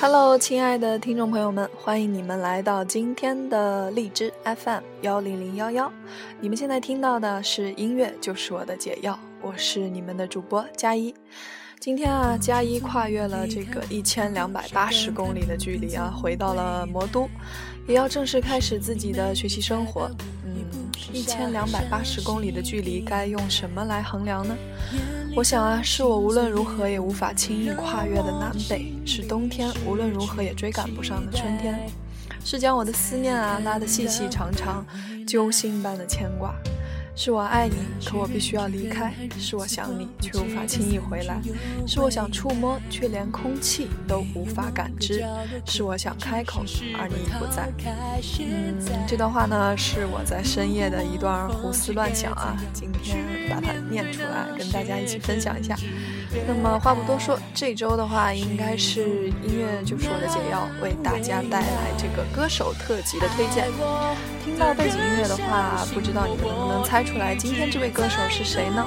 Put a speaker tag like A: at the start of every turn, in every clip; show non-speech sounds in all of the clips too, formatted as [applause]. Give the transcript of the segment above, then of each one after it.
A: Hello，亲爱的听众朋友们，欢迎你们来到今天的荔枝 FM 幺零零幺幺。你们现在听到的是音乐就是我的解药，我是你们的主播佳一。今天啊，佳一跨越了这个一千两百八十公里的距离啊，回到了魔都，也要正式开始自己的学习生活。嗯，一千两百八十公里的距离该用什么来衡量呢？我想啊，是我无论如何也无法轻易跨越的南北，是冬天无论如何也追赶不上的春天，是将我的思念啊拉得细细长长，揪心般的牵挂。是我爱你，可我必须要离开；是我想你，却无法轻易回来；是我想触摸，却连空气都无法感知；是我想开口，而你已不在。嗯，这段话呢，是我在深夜的一段胡思乱想啊，今天把它念出来，跟大家一起分享一下。那么话不多说，这周的话，应该是音乐就是我的解药，为大家带来这个歌手特辑的推荐。听到背景音乐的话，不知道你们能不能猜？出来，今天这位歌手是谁呢？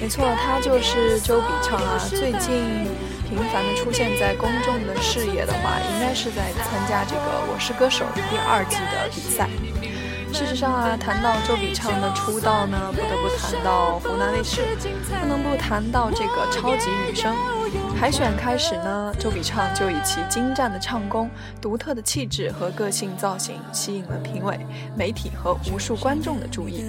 A: 没错，他就是周笔畅啊。最近频繁的出现在公众的视野的话，应该是在参加这个《我是歌手》第二季的比赛。事实上啊，谈到周笔畅的出道呢，不得不谈到湖南卫视，不能不谈到这个超级女声。海选开始呢，周笔畅就以其精湛的唱功、独特的气质和个性造型，吸引了评委、媒体和无数观众的注意。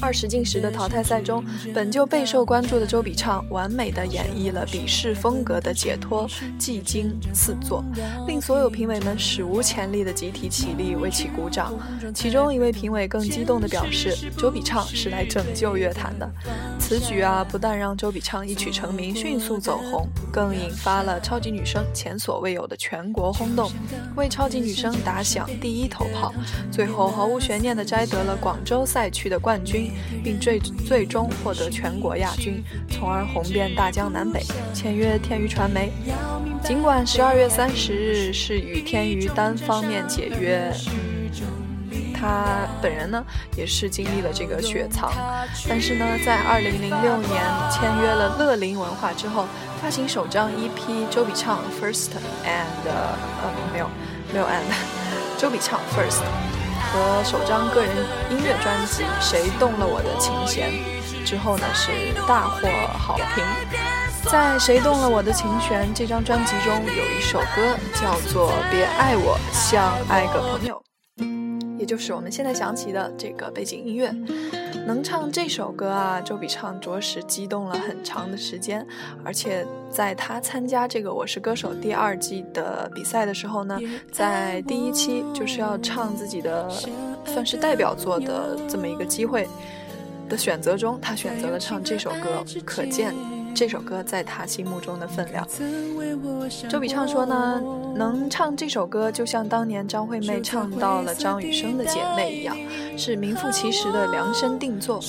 A: 二十进十的淘汰赛中，本就备受关注的周笔畅，完美的演绎了比试风格的解脱、技惊四座，令所有评委们史无前例的集体起立为其鼓掌。其中一位评委更激动地表示：“周笔畅是来拯救乐坛的。”此举啊，不但让周笔畅一曲成名，迅速走红。更引发了超级女声前所未有的全国轰动，为超级女声打响第一头炮，最后毫无悬念地摘得了广州赛区的冠军，并最最终获得全国亚军，从而红遍大江南北，签约天娱传媒。尽管十二月三十日是与天娱单方面解约。他本人呢，也是经历了这个雪藏，但是呢，在二零零六年签约了乐林文化之后，发行首张 EP《周笔畅 First and》呃没有没有 and [laughs] 周笔畅 First 和首张个人音乐专辑《谁动了我的琴弦》之后呢，是大获好评。在《谁动了我的琴弦》这张专辑中，有一首歌叫做《别爱我像爱个朋友》。就是我们现在想起的这个背景音乐，能唱这首歌啊，周笔畅着实激动了很长的时间。而且在他参加这个《我是歌手》第二季的比赛的时候呢，在第一期就是要唱自己的算是代表作的这么一个机会的选择中，他选择了唱这首歌，可见。这首歌在他心目中的分量。周笔畅说呢，能唱这首歌，就像当年张惠妹唱到了张雨生的姐妹一样，是名副其实的量身定做。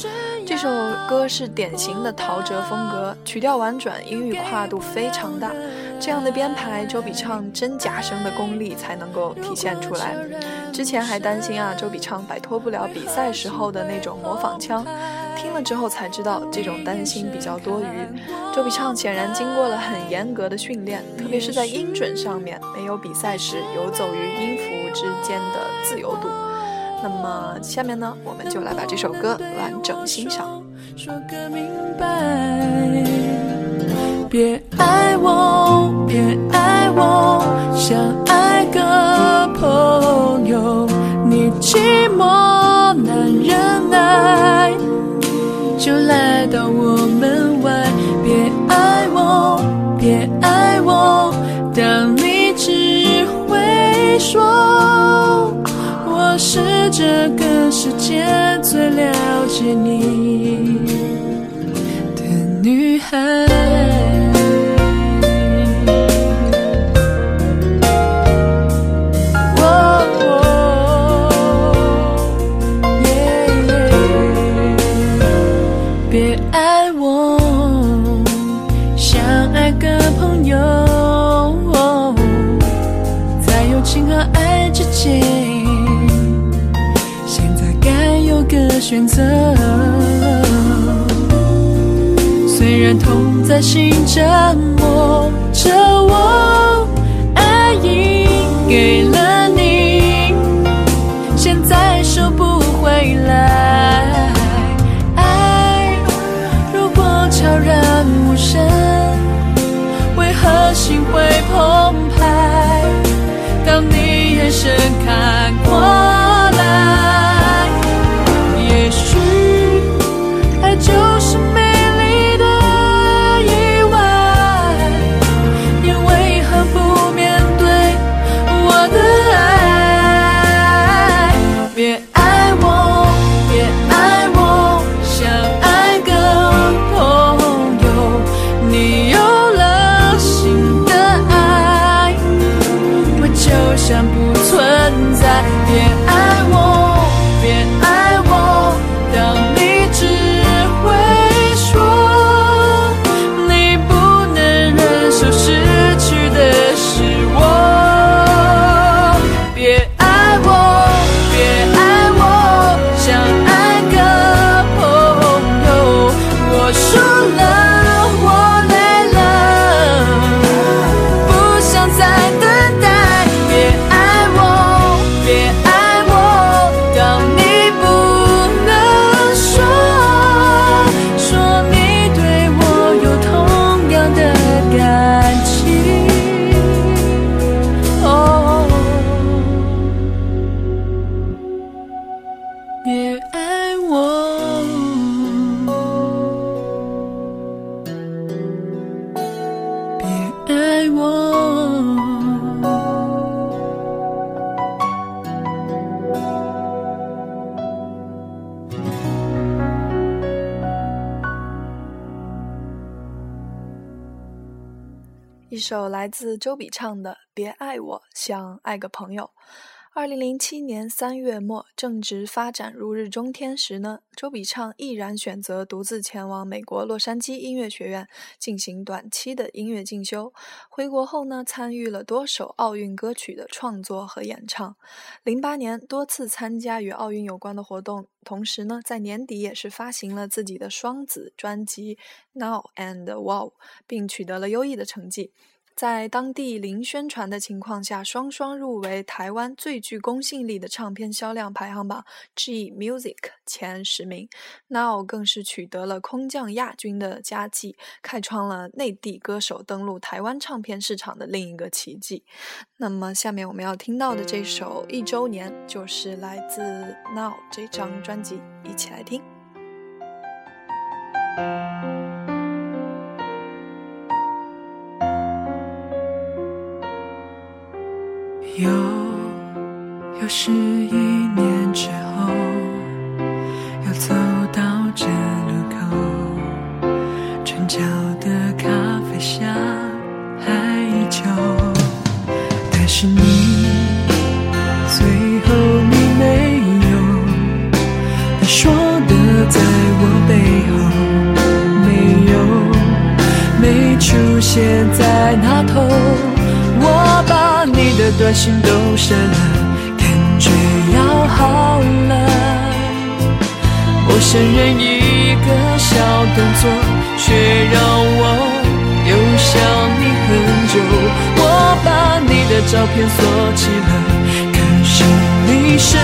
A: 这首歌是典型的陶喆风格，曲调婉转，音域跨度非常大。这样的编排，周笔畅真假声的功力才能够体现出来。之前还担心啊，周笔畅摆脱不了比赛时候的那种模仿腔。听了之后才知道，这种担心比较多余。周笔畅显然经过了很严格的训练，特别是在音准上面，没有比赛时游走于音符之间的自由度。那么下面呢，我们就来把这首歌完整欣赏。说个明白，别爱我，别爱我，想爱个朋友。你就来到我门外，别爱我，别爱我，当你只会说我是这个世界最了解你的女孩。心着一首来自周笔畅的《别爱我像爱个朋友》。二零零七年三月末，正值发展如日中天时呢，周笔畅毅然选择独自前往美国洛杉矶音乐学院进行短期的音乐进修。回国后呢，参与了多首奥运歌曲的创作和演唱。零八年多次参加与奥运有关的活动，同时呢，在年底也是发行了自己的双子专辑《Now and Wow》，并取得了优异的成绩。在当地零宣传的情况下，双双入围台湾最具公信力的唱片销量排行榜 G Music 前十名。Now 更是取得了空降亚军的佳绩，开创了内地歌手登陆台湾唱片市场的另一个奇迹。那么，下面我们要听到的这首《一周年》就是来自 Now 这张专辑，一起来听。
B: 又又是一年之后，照片锁起了，可是你是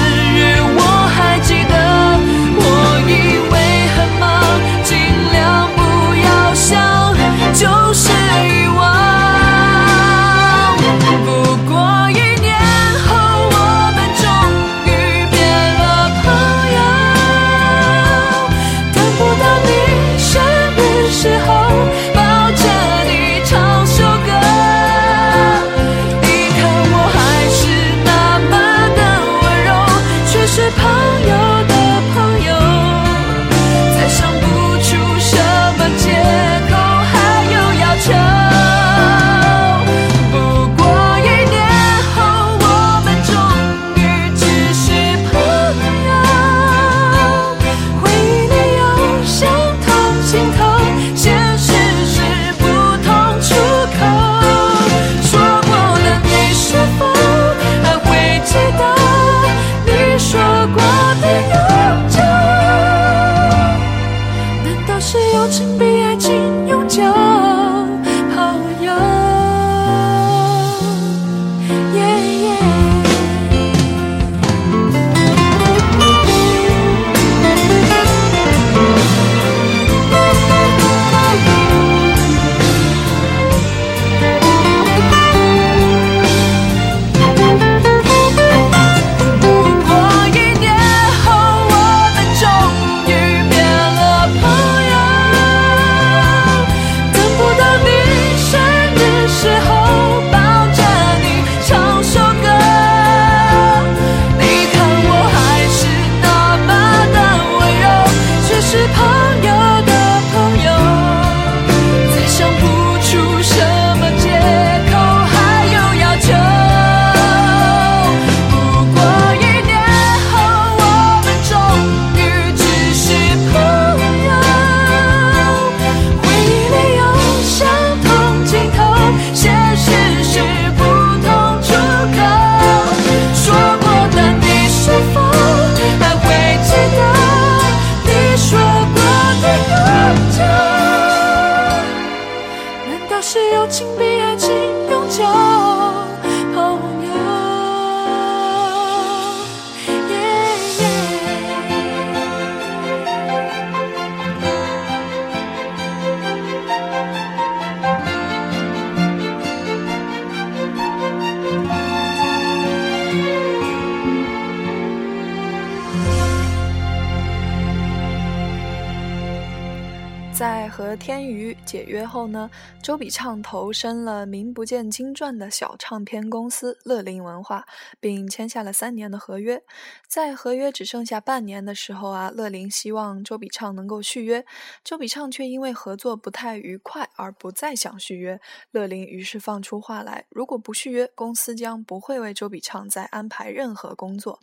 A: 周笔畅投身了名不见经传的小唱片公司乐林文化，并签下了三年的合约。在合约只剩下半年的时候啊，乐林希望周笔畅能够续约，周笔畅却因为合作不太愉快而不再想续约。乐林于是放出话来，如果不续约，公司将不会为周笔畅再安排任何工作。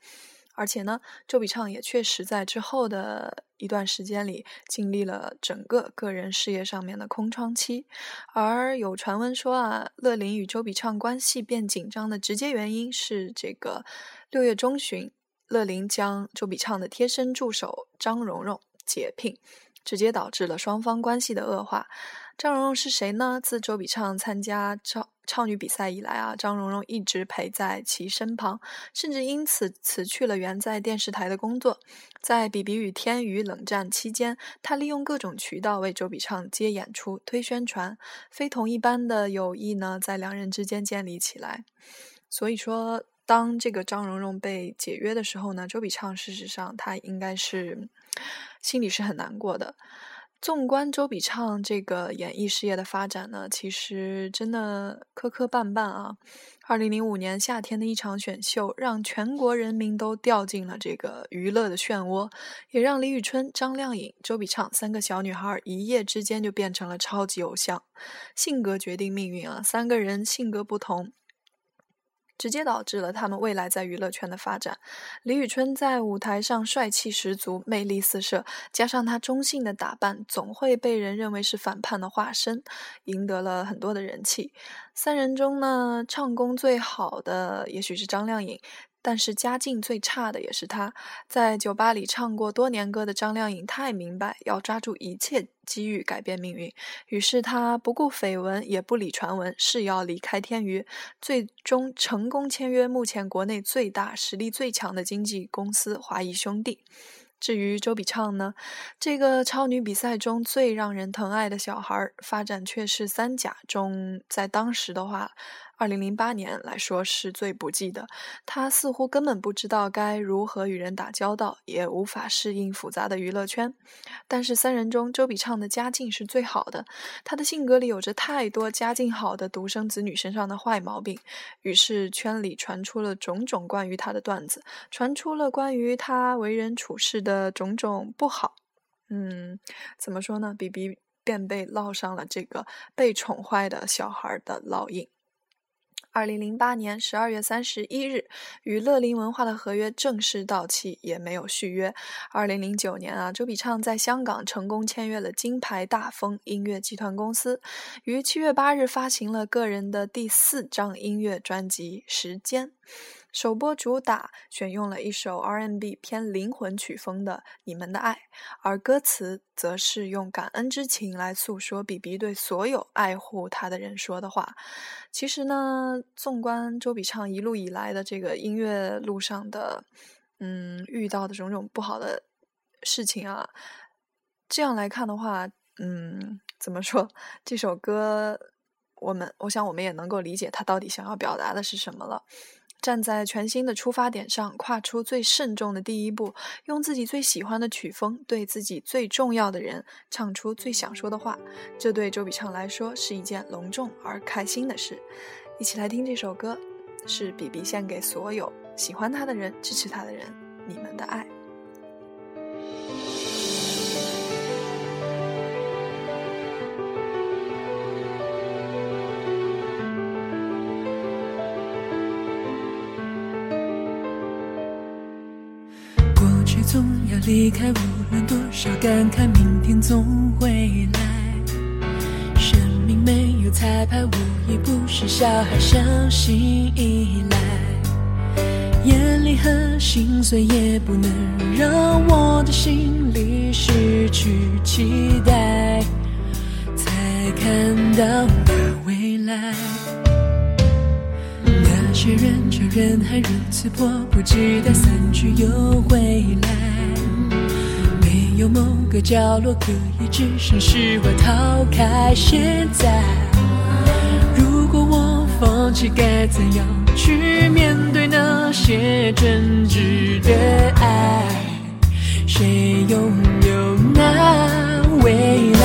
A: 而且呢，周笔畅也确实在之后的一段时间里经历了整个个人事业上面的空窗期。而有传闻说啊，乐林与周笔畅关系变紧张的直接原因是这个六月中旬，乐林将周笔畅的贴身助手张蓉蓉解聘，直接导致了双方关系的恶化。张蓉蓉是谁呢？自周笔畅参加超超女比赛以来啊，张蓉蓉一直陪在其身旁，甚至因此辞去了原在电视台的工作。在比比与天娱冷战期间，她利用各种渠道为周笔畅接演出、推宣传，非同一般的友谊呢，在两人之间建立起来。所以说，当这个张蓉蓉被解约的时候呢，周笔畅事实上他应该是心里是很难过的。纵观周笔畅这个演艺事业的发展呢，其实真的磕磕绊绊啊。二零零五年夏天的一场选秀，让全国人民都掉进了这个娱乐的漩涡，也让李宇春、张靓颖、周笔畅三个小女孩一夜之间就变成了超级偶像。性格决定命运啊，三个人性格不同。直接导致了他们未来在娱乐圈的发展。李宇春在舞台上帅气十足，魅力四射，加上她中性的打扮，总会被人认为是反叛的化身，赢得了很多的人气。三人中呢，唱功最好的也许是张靓颖。但是家境最差的也是他，在酒吧里唱过多年歌的张靓颖太明白要抓住一切机遇改变命运，于是他不顾绯闻也不理传闻，誓要离开天娱，最终成功签约目前国内最大、实力最强的经纪公司华谊兄弟。至于周笔畅呢，这个超女比赛中最让人疼爱的小孩，发展却是三甲中，在当时的话。二零零八年来说是最不济的，他似乎根本不知道该如何与人打交道，也无法适应复杂的娱乐圈。但是三人中，周笔畅的家境是最好的，他的性格里有着太多家境好的独生子女身上的坏毛病。于是圈里传出了种种关于他的段子，传出了关于他为人处事的种种不好。嗯，怎么说呢？比比便被烙上了这个被宠坏的小孩的烙印。二零零八年十二月三十一日，与乐林文化的合约正式到期，也没有续约。二零零九年啊，周笔畅在香港成功签约了金牌大风音乐集团公司，于七月八日发行了个人的第四张音乐专辑《时间》。首播主打选用了一首 R&B 偏灵魂曲风的《你们的爱》，而歌词则是用感恩之情来诉说 BB 对所有爱护他的人说的话。其实呢，纵观周笔畅一路以来的这个音乐路上的，嗯，遇到的种种不好的事情啊，这样来看的话，嗯，怎么说？这首歌，我们我想我们也能够理解他到底想要表达的是什么了。站在全新的出发点上，跨出最慎重的第一步，用自己最喜欢的曲风，对自己最重要的人唱出最想说的话，这对周笔畅来说是一件隆重而开心的事。一起来听这首歌，是比比献给所有喜欢他的人、支持他的人，你们的爱。
B: 离开，无论多少感慨，明天总会来。生命没有彩排，我已不是小孩相信依赖。眼泪和心碎也不能让我的心里失去期待，才看到的未来。那些人却人海如此迫不及待散去又回来。有某个角落可以置身事外逃开现在。如果我放弃，该怎样去面对那些真挚的爱？谁拥有那未来？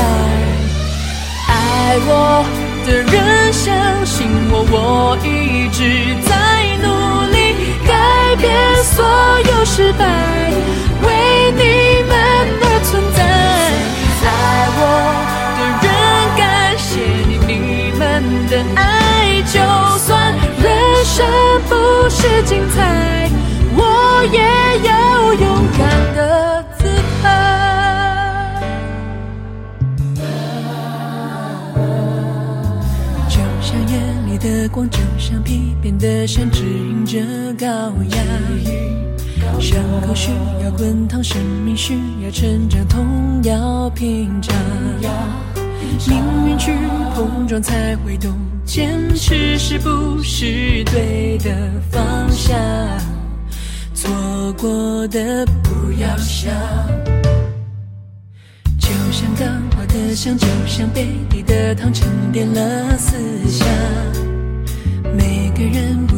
B: 爱我的人相信我，我一直在努力改变所有失败，为你的人，感谢你们的爱，就算人生不是精彩，我也要勇敢的姿态。就像眼里的光，就像皮鞭的山，指引着高雅。伤口需要滚烫，生命需要成长，痛要品尝。命运去碰撞才会懂，坚持是不是对的方向？错过的不要想。就像刚化的香，就像杯底的糖，沉淀了思想。每个人不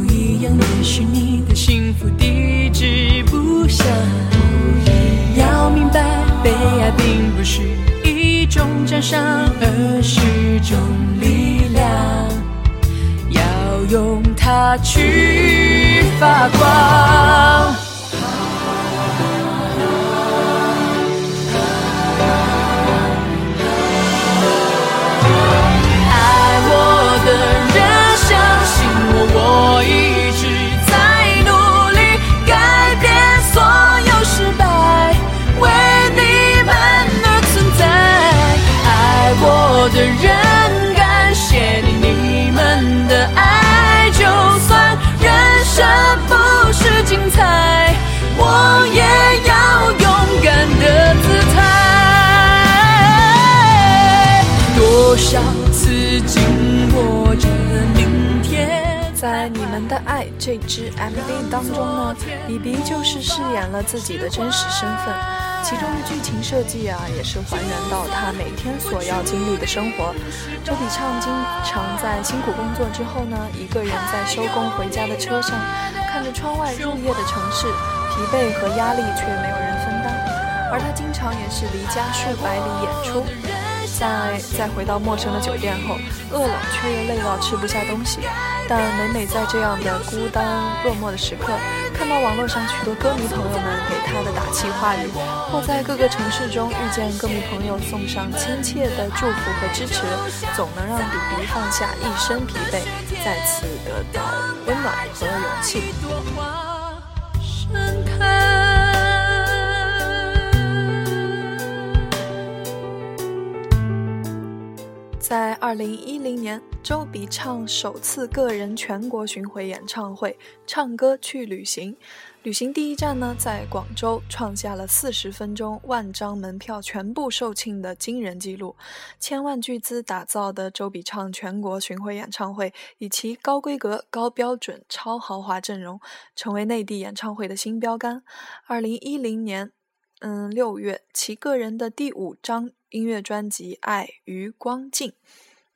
B: 也许你的幸福地址不详。要明白，被爱并不是一种奖赏，而是种力量。要用它去发光。《的爱》
A: 这支 MV 当中呢，比比就是饰演了自己的真实身份，其中的剧情设计啊，也是还原到他每天所要经历的生活。周笔畅经常在辛苦工作之后呢，一个人在收工回家的车上，看着窗外入夜的城市，疲惫和压力却没有人分担，而他经常也是离家数百里演出。在在回到陌生的酒店后，饿了却又累到吃不下东西，但每每在这样的孤单落寞的时刻，看到网络上许多歌迷朋友们给他的打气话语，或在各个城市中遇见歌迷朋友送上亲切的祝福和支持，总能让比比放下一身疲惫，再次得到温暖和勇气。在二零一零年，周笔畅首次个人全国巡回演唱会《唱歌去旅行》，旅行第一站呢在广州，创下了四十分钟万张门票全部售罄的惊人记录。千万巨资打造的周笔畅全国巡回演唱会，以其高规格、高标准、超豪华阵容，成为内地演唱会的新标杆。二零一零年。嗯，六月，其个人的第五张音乐专辑《爱与光镜》。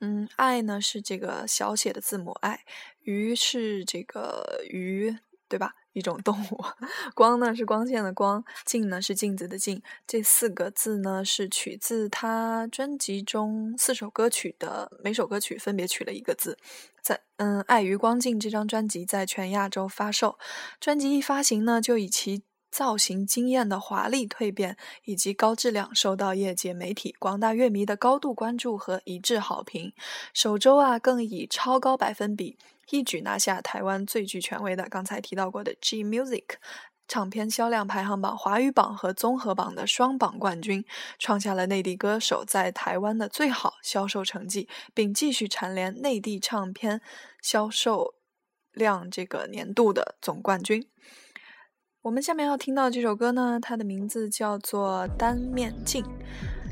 A: 嗯，爱呢是这个小写的字母爱鱼是这个鱼，对吧？一种动物。光呢是光线的光，镜呢是镜子的镜。这四个字呢是取自他专辑中四首歌曲的，每首歌曲分别取了一个字。在嗯，《爱与光镜》这张专辑在全亚洲发售，专辑一发行呢，就以其造型惊艳的华丽蜕变，以及高质量，受到业界媒体、广大乐迷的高度关注和一致好评。首周啊，更以超高百分比，一举拿下台湾最具权威的刚才提到过的 G Music 唱片销量排行榜华语榜和综合榜的双榜冠军，创下了内地歌手在台湾的最好销售成绩，并继续蝉联内地唱片销售量这个年度的总冠军。我们下面要听到这首歌呢，它的名字叫做《单面镜》。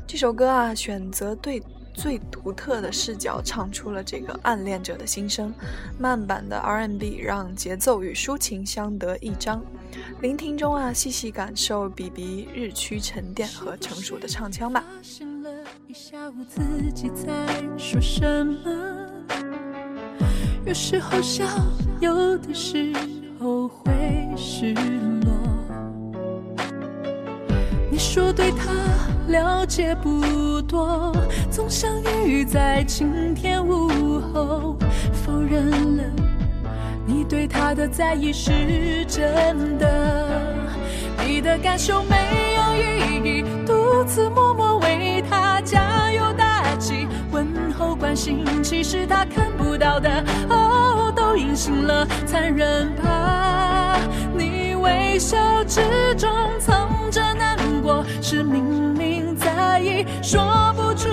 A: 这首歌啊，选择对最独特的视角，唱出了这个暗恋者的心声。慢版的 R&B 让节奏与抒情相得益彰。聆听中啊，细细感受 BB 日趋沉淀和成熟的唱腔吧。
B: 醒了一下午，自己在说？有时候笑，有的时候会失落。说对他了解不多，总相遇在晴天午后，否认了你对他的在意是真的，你的感受没有意义，独自默默为他加油打气，问候关心，其实他看不到的，哦，都隐形了残忍吧，你微笑之中藏着难过，是明明在意，说不出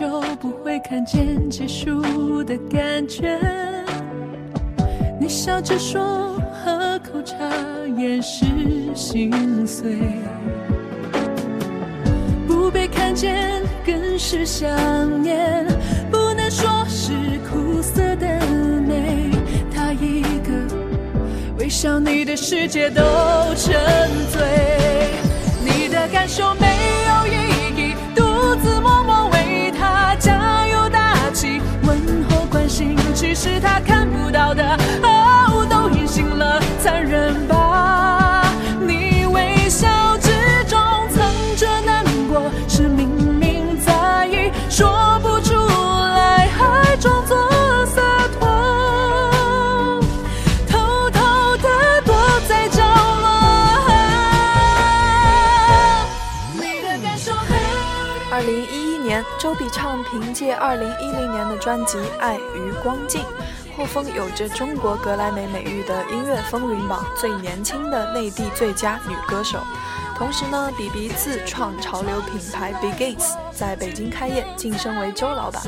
B: 就不会看见结束的感觉。你笑着说，喝口茶掩饰心碎。不被看见更是想念，不能说是苦涩的美。他一个微笑，你的世界都沉醉。你的感受没是
A: 他周笔畅凭借2010年的专辑《爱与光境》，获封有着中国格莱美美誉的音乐风云榜最年轻的内地最佳女歌手。同时呢，比比自创潮流品牌 Begins，在北京开业，晋升为周老板。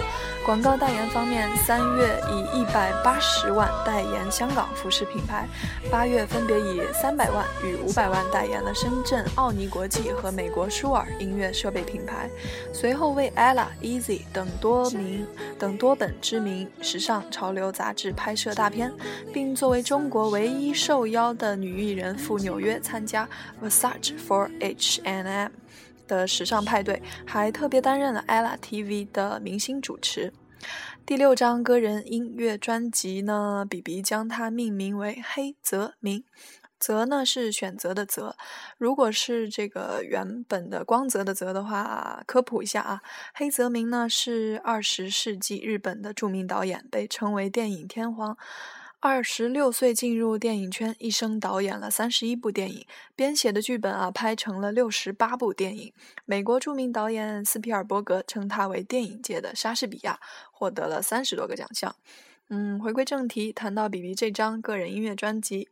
A: 广告代言方面，三月以一百八十万代言香港服饰品牌，八月分别以三百万与五百万代言了深圳奥尼国际和美国舒尔音乐设备品牌。随后为 ella、Easy 等多名等多本知名时尚潮流杂志拍摄大片，并作为中国唯一受邀的女艺人赴纽约参加 Versace for hnm 的时尚派对，还特别担任了 ella TV 的明星主持。第六张个人音乐专辑呢，比比将它命名为《黑泽明》。泽呢是选择的泽，如果是这个原本的光泽的泽的话，科普一下啊，黑泽明呢是二十世纪日本的著名导演，被称为电影天皇。二十六岁进入电影圈，一生导演了三十一部电影，编写的剧本啊拍成了六十八部电影。美国著名导演斯皮尔伯格称他为电影界的莎士比亚，获得了三十多个奖项。嗯，回归正题，谈到比比这张个人音乐专辑《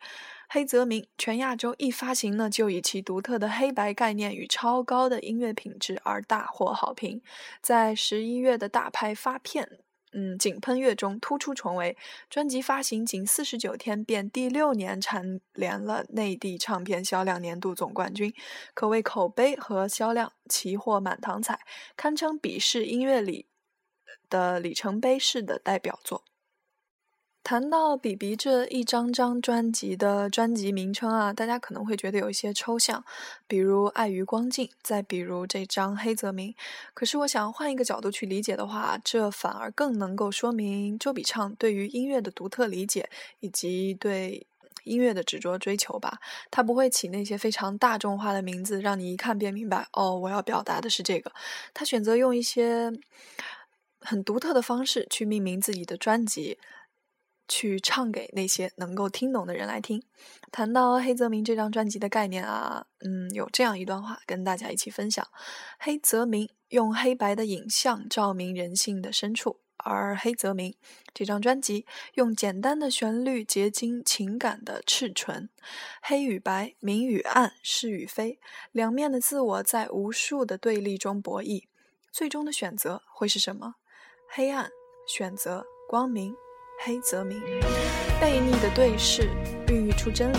A: 黑泽明》，全亚洲一发行呢，就以其独特的黑白概念与超高的音乐品质而大获好评。在十一月的大拍发片。嗯，井喷月中突出重围，专辑发行仅四十九天，便第六年蝉联了内地唱片销量年度总冠军，可谓口碑和销量齐获满堂彩，堪称笔式音乐里的里程碑式的代表作。谈到比比这一张张专辑的专辑名称啊，大家可能会觉得有一些抽象，比如《爱与光境》，再比如这张《黑泽明》。可是我想换一个角度去理解的话，这反而更能够说明周笔畅对于音乐的独特理解以及对音乐的执着追求吧。他不会起那些非常大众化的名字，让你一看便明白哦，我要表达的是这个。他选择用一些很独特的方式去命名自己的专辑。去唱给那些能够听懂的人来听。谈到黑泽明这张专辑的概念啊，嗯，有这样一段话跟大家一起分享：黑泽明用黑白的影像照明人性的深处，而黑泽明这张专辑用简单的旋律结晶情感的赤唇。黑与白，明与暗，是与非，两面的自我在无数的对立中博弈，最终的选择会是什么？黑暗。选择光明，黑则明。悖逆的对视，孕育出真理。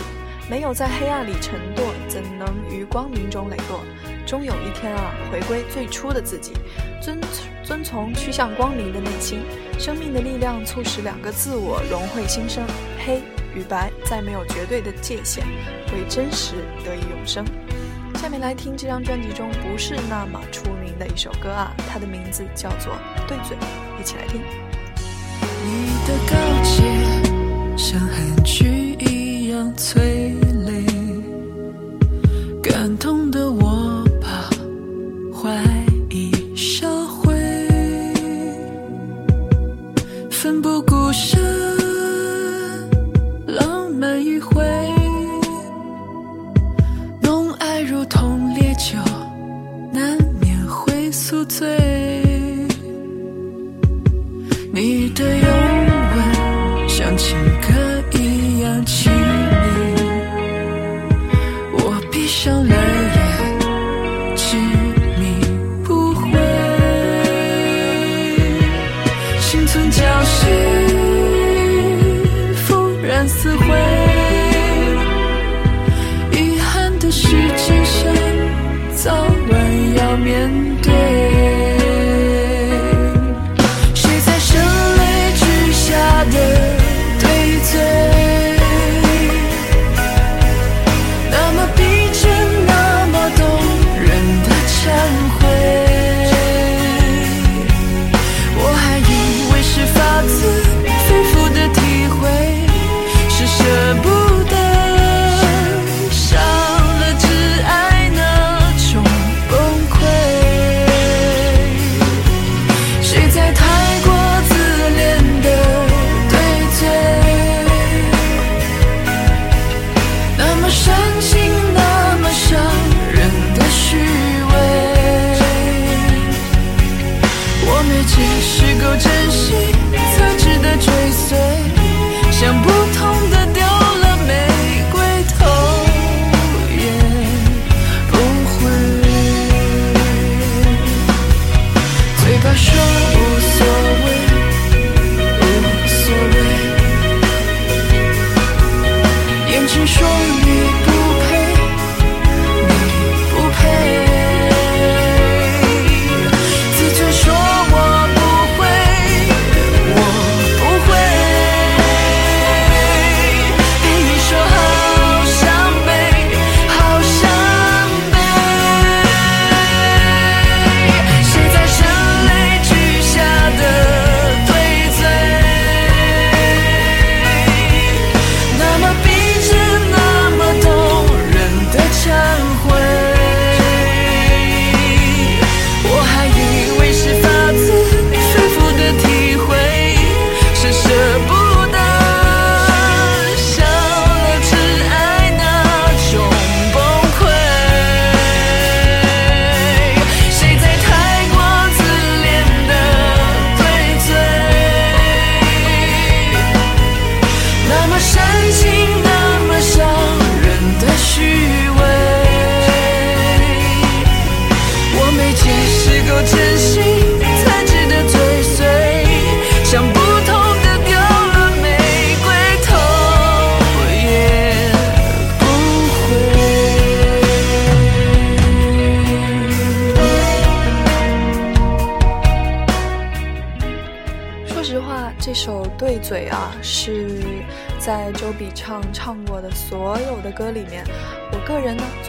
A: 没有在黑暗里沉堕，怎能于光明中磊落？终有一天啊，回归最初的自己，遵遵从趋向光明的内心。生命的力量促使两个自我融汇新生，黑与白再没有绝对的界限，为真实得以永生。下面来听这张专辑中不是那么出名的一首歌啊，它的名字叫做《对嘴》，一起来听。
B: 你的告解像韩剧一样催泪，感动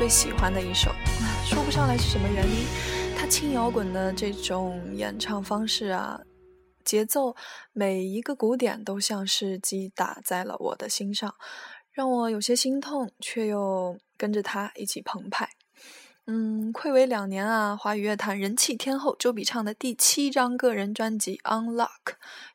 A: 最喜欢的一首。说不上来是什么原因，他轻摇滚的这种演唱方式啊，节奏每一个鼓点都像是击打在了我的心上，让我有些心痛，却又跟着他一起澎湃。嗯，暌违两年啊，华语乐坛人气天后周笔畅的第七张个人专辑《Unlock》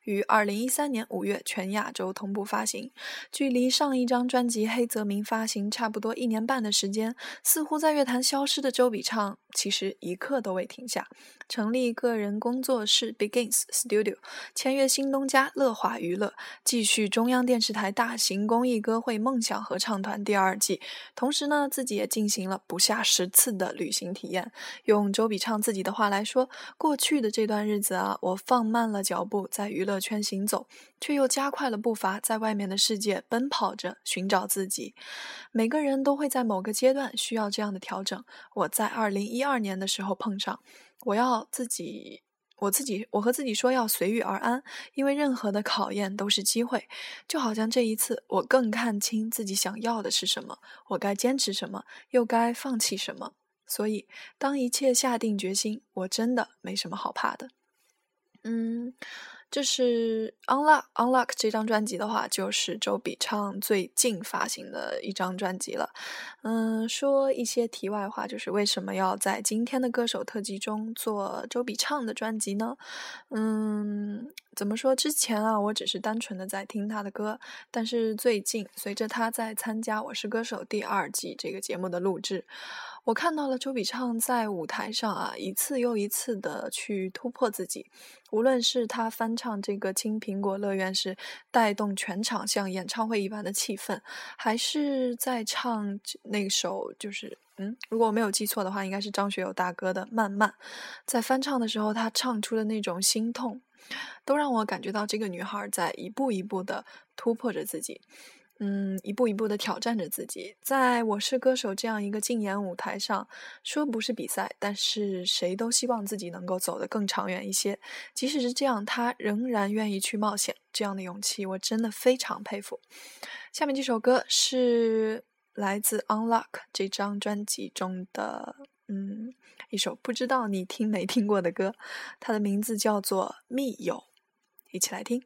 A: 于二零一三年五月全亚洲同步发行。距离上一张专辑《黑泽明》发行差不多一年半的时间，似乎在乐坛消失的周笔畅，其实一刻都未停下。成立个人工作室 Begins Studio，签约新东家乐华娱乐，继续中央电视台大型公益歌会《梦想合唱团》第二季。同时呢，自己也进行了不下十次的旅行体验。用周笔畅自己的话来说，过去的这段日子啊，我放慢了脚步在娱乐圈行走，却又加快了步伐在外面的世界奔跑着寻找自己。每个人都会在某个阶段需要这样的调整。我在二零一二年的时候碰上，我要自己。我自己，我和自己说要随遇而安，因为任何的考验都是机会。就好像这一次，我更看清自己想要的是什么，我该坚持什么，又该放弃什么。所以，当一切下定决心，我真的没什么好怕的。嗯。这是《Unlock Unlock》这张专辑的话，就是周笔畅最近发行的一张专辑了。嗯，说一些题外话，就是为什么要在今天的歌手特辑中做周笔畅的专辑呢？嗯，怎么说？之前啊，我只是单纯的在听他的歌，但是最近随着他在参加《我是歌手》第二季这个节目的录制。我看到了周笔畅在舞台上啊，一次又一次的去突破自己。无论是他翻唱这个《青苹果乐园》时带动全场像演唱会一般的气氛，还是在唱那首就是嗯，如果我没有记错的话，应该是张学友大哥的《慢慢》。在翻唱的时候，他唱出的那种心痛，都让我感觉到这个女孩在一步一步的突破着自己。嗯，一步一步的挑战着自己，在我是歌手这样一个竞演舞台上，说不是比赛，但是谁都希望自己能够走得更长远一些。即使是这样，他仍然愿意去冒险，这样的勇气我真的非常佩服。下面这首歌是来自《Unlock》这张专辑中的，嗯，一首不知道你听没听过的歌，它的名字叫做《密友》，一起来听。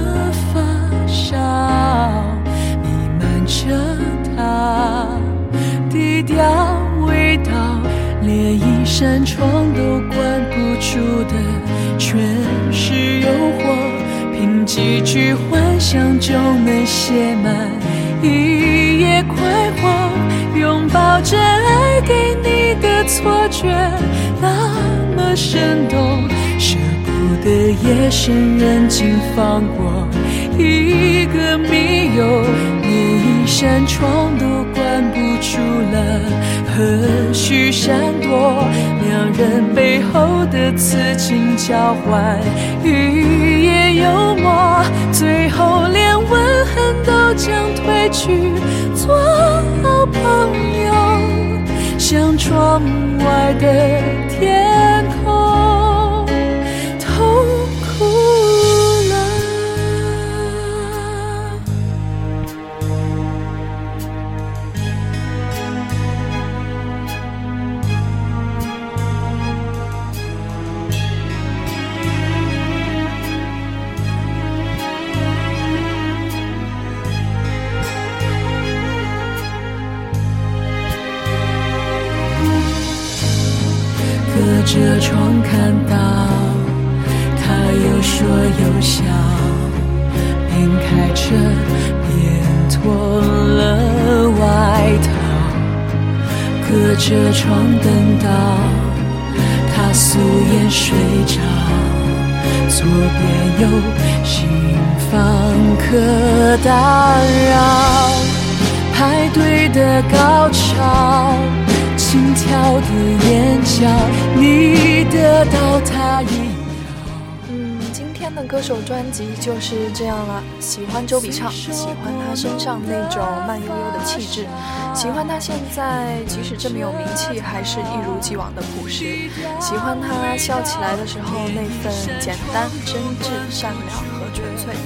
B: 的发梢，弥漫着他低调味道，连一扇窗都关不住的，全是诱惑。凭几句幻想就能写满一页快活。拥抱着爱给你的错觉，那么生动，的夜深人静放过一个密友，连一扇窗都关不住了，何须闪躲？两人背后的此情交换，语言幽默，最后连吻痕都将褪去，做好朋友，像窗外的天着窗看到他有说有笑，边开车边脱了外套，隔着窗等到他素颜睡着，左边有新房客打扰，排队的高潮。心跳的眼角，你得到他一秒。
A: 嗯，今天的歌手专辑就是这样了。喜欢周笔畅，喜欢他身上那种慢悠悠的气质，喜欢他现在即使这么有名气，还是一如既往的朴实，喜欢他笑起来的时候那份简单、真挚、善良和纯粹。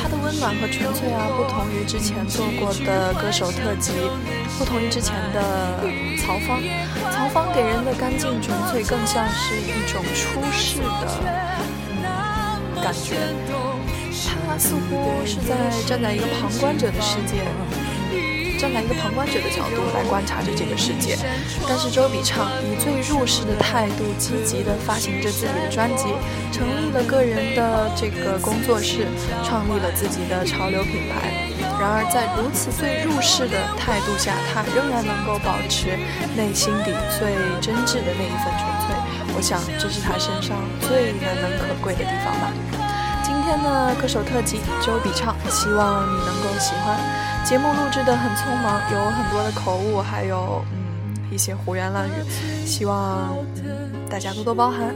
A: 他的温暖和纯粹啊，不同于之前做过的歌手特辑，不同于之前的曹芳。曹芳给人的干净纯粹，更像是一种出世的。感觉，他似乎是在站在一个旁观者的世界，站在一个旁观者的角度来观察着这个世界。但是周笔畅以最入世的态度，积极地发行着自己的专辑，成立了个人的这个工作室，创立了自己的潮流品牌。然而，在如此最入世的态度下，他仍然能够保持内心底最真挚的那一份纯粹。我想，这是他身上最难能可贵的地方吧。今天的歌手特辑，周笔畅，希望你能够喜欢。节目录制的很匆忙，有很多的口误，还有嗯一些胡言乱语，希望大家多多包涵。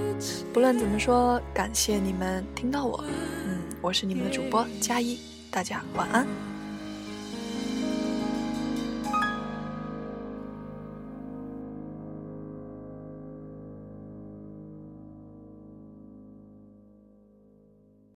A: 不论怎么说，感谢你们听到我。嗯，我是你们的主播佳一，大家晚安。